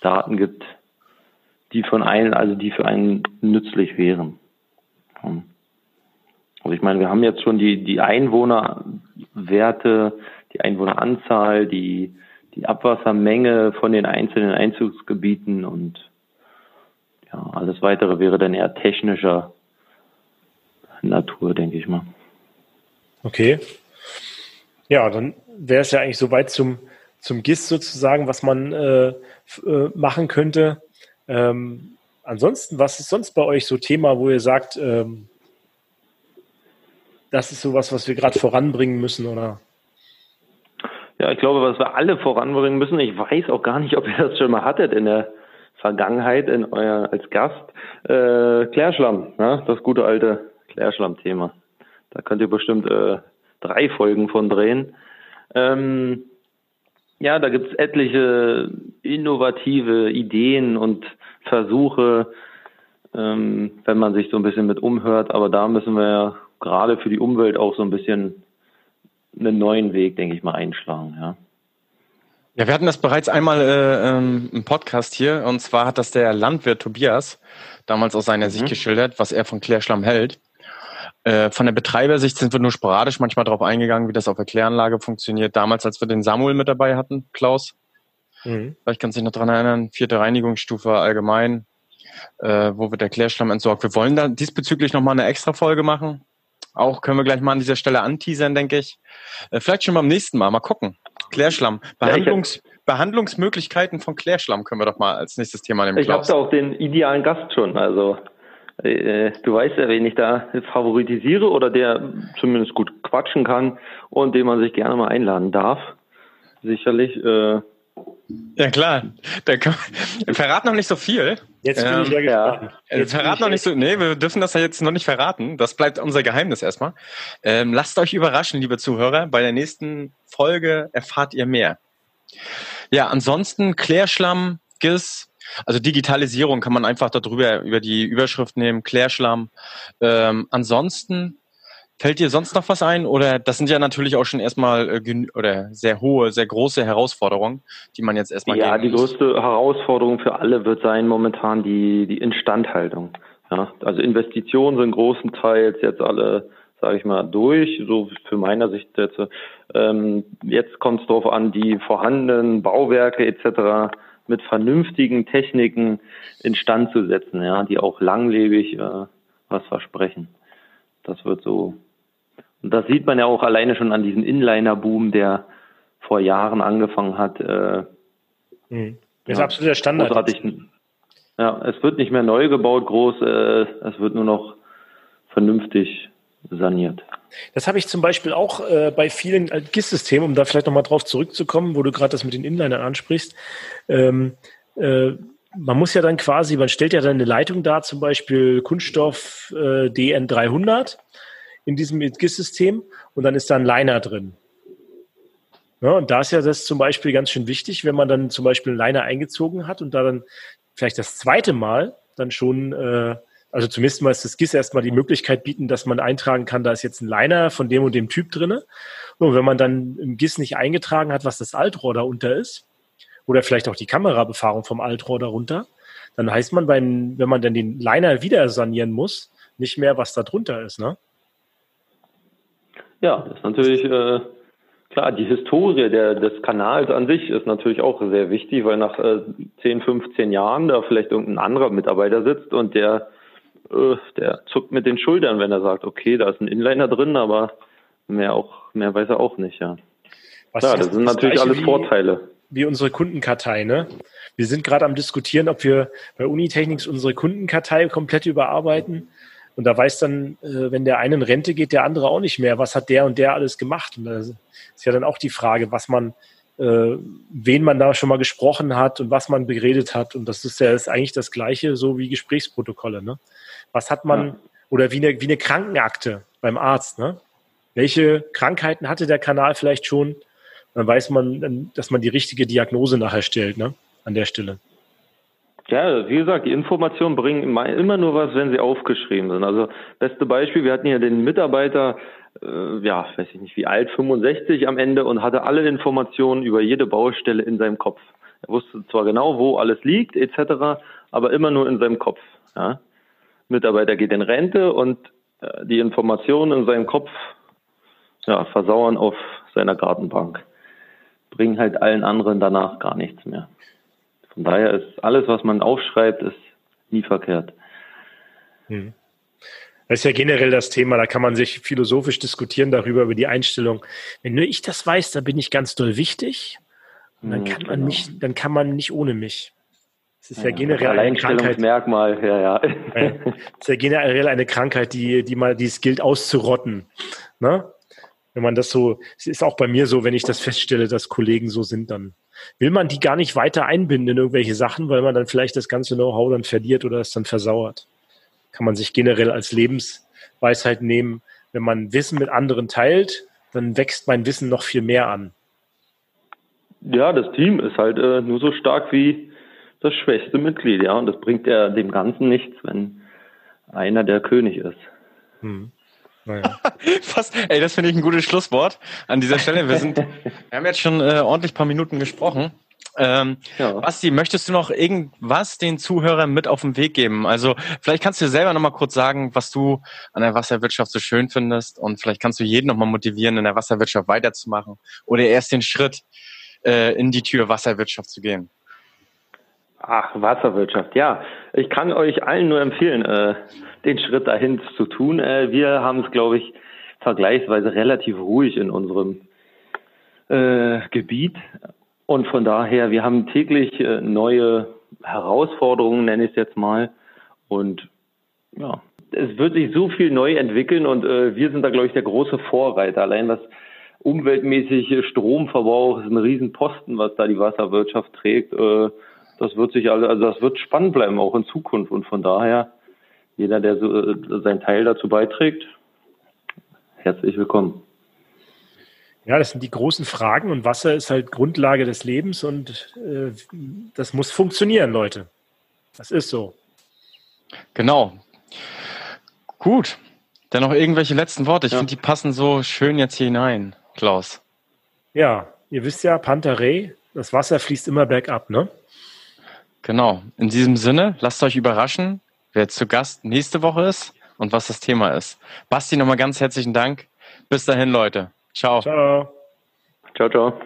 Daten gibt, die von einen, also die für einen nützlich wären. Hm. Also ich meine, wir haben jetzt schon die, die Einwohnerwerte, die Einwohneranzahl, die die Abwassermenge von den einzelnen Einzugsgebieten und ja, alles weitere wäre dann eher technischer Natur, denke ich mal. Okay. Ja, dann wäre es ja eigentlich soweit zum, zum GIS sozusagen, was man äh, äh, machen könnte. Ähm, ansonsten, was ist sonst bei euch so Thema, wo ihr sagt, ähm, das ist sowas, was wir gerade voranbringen müssen, oder? Ja, ich glaube, was wir alle voranbringen müssen, ich weiß auch gar nicht, ob ihr das schon mal hattet in der Vergangenheit in euer, als Gast, äh, Klärschlamm, ne? das gute alte Klärschlamm-Thema. Da könnt ihr bestimmt äh, drei Folgen von drehen. Ähm, ja, da gibt's etliche innovative Ideen und Versuche, ähm, wenn man sich so ein bisschen mit umhört. Aber da müssen wir ja gerade für die Umwelt auch so ein bisschen einen neuen Weg, denke ich mal, einschlagen. Ja. Ja, wir hatten das bereits einmal äh, ähm, im Podcast hier und zwar hat das der Landwirt Tobias damals aus seiner mhm. Sicht geschildert, was er von Klärschlamm hält. Äh, von der Betreibersicht sind wir nur sporadisch manchmal darauf eingegangen, wie das auf der Kläranlage funktioniert. Damals, als wir den Samuel mit dabei hatten, Klaus, mhm. vielleicht kannst du dich noch dran erinnern, vierte Reinigungsstufe allgemein, äh, wo wird der Klärschlamm entsorgt. Wir wollen da diesbezüglich nochmal eine extra Folge machen. Auch können wir gleich mal an dieser Stelle anteasern, denke ich. Äh, vielleicht schon beim nächsten Mal. Mal gucken. Klärschlamm. Behandlungs Behandlungsmöglichkeiten von Klärschlamm können wir doch mal als nächstes Thema nehmen. Ich habe da auch den idealen Gast schon. Also äh, du weißt ja, wen ich da favoritisiere oder der zumindest gut quatschen kann und den man sich gerne mal einladen darf. Sicherlich. Äh, ja klar. Der kann, verrat noch nicht so viel. Jetzt bin ähm, ich ja gespannt. Ja. Jetzt verrat noch nicht so. Nee, wir dürfen das ja jetzt noch nicht verraten. Das bleibt unser Geheimnis erstmal. Ähm, lasst euch überraschen, liebe Zuhörer. Bei der nächsten Folge erfahrt ihr mehr. Ja, ansonsten Klärschlamm, GIS, also Digitalisierung kann man einfach darüber über die Überschrift nehmen, Klärschlamm. Ähm, ansonsten Fällt dir sonst noch was ein? Oder das sind ja natürlich auch schon erstmal äh, oder sehr hohe, sehr große Herausforderungen, die man jetzt erstmal Ja, die größte Herausforderung für alle wird sein momentan die, die Instandhaltung. Ja, also Investitionen sind großenteils jetzt alle, sage ich mal, durch, so für meiner Sicht jetzt. Ähm, jetzt kommt es darauf an, die vorhandenen Bauwerke etc. mit vernünftigen Techniken instand zu setzen, ja, die auch langlebig äh, was versprechen. Das wird so und das sieht man ja auch alleine schon an diesem Inliner-Boom, der vor Jahren angefangen hat. Äh, mhm. Das ist ja, absoluter Standard. Großartig. Ja, es wird nicht mehr neu gebaut, groß, äh, es wird nur noch vernünftig saniert. Das habe ich zum Beispiel auch äh, bei vielen GIS-Systemen, um da vielleicht nochmal drauf zurückzukommen, wo du gerade das mit den Inlinern ansprichst. Ähm, äh, man muss ja dann quasi, man stellt ja dann eine Leitung dar, zum Beispiel Kunststoff äh, DN300 in diesem GIS-System und dann ist da ein Liner drin. Ja, und da ist ja das zum Beispiel ganz schön wichtig, wenn man dann zum Beispiel einen Liner eingezogen hat und da dann vielleicht das zweite Mal dann schon, äh, also zumindest mal ist das GIS erstmal die Möglichkeit bieten, dass man eintragen kann, da ist jetzt ein Liner von dem und dem Typ drinne. Und wenn man dann im GIS nicht eingetragen hat, was das Altrohr darunter ist, oder vielleicht auch die Kamerabefahrung vom Altrohr darunter, dann heißt man, beim, wenn man dann den Liner wieder sanieren muss, nicht mehr, was da drunter ist. Ne? Ja, das ist natürlich äh, klar, die Historie der, des Kanals an sich ist natürlich auch sehr wichtig, weil nach äh, 10, 15 Jahren da vielleicht irgendein anderer Mitarbeiter sitzt und der, äh, der zuckt mit den Schultern, wenn er sagt, okay, da ist ein Inliner drin, aber mehr auch, mehr weiß er auch nicht, ja. Was ja, das sind natürlich alles Vorteile. Wie unsere Kundenkartei, ne? Wir sind gerade am diskutieren, ob wir bei Unitechnics unsere Kundenkartei komplett überarbeiten und da weiß dann, äh, wenn der eine in Rente geht, der andere auch nicht mehr, was hat der und der alles gemacht. Und da ist ja dann auch die Frage, was man, äh, wen man da schon mal gesprochen hat und was man geredet hat. Und das ist ja ist eigentlich das Gleiche, so wie Gesprächsprotokolle. Ne? Was hat man, ja. oder wie eine, wie eine Krankenakte beim Arzt. Ne? Welche Krankheiten hatte der Kanal vielleicht schon? Dann weiß man, dass man die richtige Diagnose nachher stellt, ne? an der Stelle. Ja, wie gesagt, die Informationen bringen immer nur was, wenn sie aufgeschrieben sind. Also beste Beispiel, wir hatten hier den Mitarbeiter, äh, ja, weiß ich nicht wie alt, 65 am Ende und hatte alle Informationen über jede Baustelle in seinem Kopf. Er wusste zwar genau, wo alles liegt, etc., aber immer nur in seinem Kopf. Ja. Mitarbeiter geht in Rente und äh, die Informationen in seinem Kopf ja, versauern auf seiner Gartenbank. Bringen halt allen anderen danach gar nichts mehr. Von daher ist alles, was man aufschreibt, ist nie verkehrt. Hm. Das ist ja generell das Thema, da kann man sich philosophisch diskutieren darüber, über die Einstellung. Wenn nur ich das weiß, dann bin ich ganz doll wichtig. Und dann hm, kann man genau. mich, dann kann man nicht ohne mich. Das ist ja, ja generell eine Krankheit. Merkmal, ja, ja. Das ist ja generell eine Krankheit, die, die mal, die es gilt auszurotten. Ne? Wenn man das so, es ist auch bei mir so, wenn ich das feststelle, dass Kollegen so sind, dann will man die gar nicht weiter einbinden in irgendwelche Sachen, weil man dann vielleicht das ganze Know-how dann verliert oder es dann versauert. Kann man sich generell als Lebensweisheit nehmen. Wenn man Wissen mit anderen teilt, dann wächst mein Wissen noch viel mehr an. Ja, das Team ist halt äh, nur so stark wie das schwächste Mitglied, ja. Und das bringt ja dem Ganzen nichts, wenn einer der König ist. Hm. Naja. <laughs> Fast, ey, das finde ich ein gutes Schlusswort an dieser Stelle. Wir sind, <laughs> wir haben jetzt schon äh, ordentlich paar Minuten gesprochen. Ähm, ja. Basti, möchtest du noch irgendwas den Zuhörern mit auf den Weg geben? Also vielleicht kannst du selber nochmal kurz sagen, was du an der Wasserwirtschaft so schön findest und vielleicht kannst du jeden nochmal motivieren, in der Wasserwirtschaft weiterzumachen oder erst den Schritt äh, in die Tür Wasserwirtschaft zu gehen. Ach, Wasserwirtschaft, ja. Ich kann euch allen nur empfehlen, äh, den Schritt dahin zu tun. Äh, wir haben es, glaube ich, vergleichsweise relativ ruhig in unserem äh, Gebiet. Und von daher, wir haben täglich äh, neue Herausforderungen, nenne ich es jetzt mal. Und ja, es wird sich so viel neu entwickeln und äh, wir sind da, glaube ich, der große Vorreiter. Allein was umweltmäßig Stromverbrauch ist ein Riesenposten, was da die Wasserwirtschaft trägt. Das wird sich also, also das wird spannend bleiben auch in Zukunft und von daher jeder, der so, äh, seinen Teil dazu beiträgt, herzlich willkommen. Ja, das sind die großen Fragen und Wasser ist halt Grundlage des Lebens und äh, das muss funktionieren, Leute. Das ist so. Genau. Gut. Dann noch irgendwelche letzten Worte. Ich ja. finde, die passen so schön jetzt hier hinein, Klaus. Ja, ihr wisst ja, Pantarei, das Wasser fließt immer bergab, ne? Genau. In diesem Sinne, lasst euch überraschen wer zu Gast nächste Woche ist und was das Thema ist. Basti, nochmal ganz herzlichen Dank. Bis dahin, Leute. Ciao. Ciao. Ciao, ciao.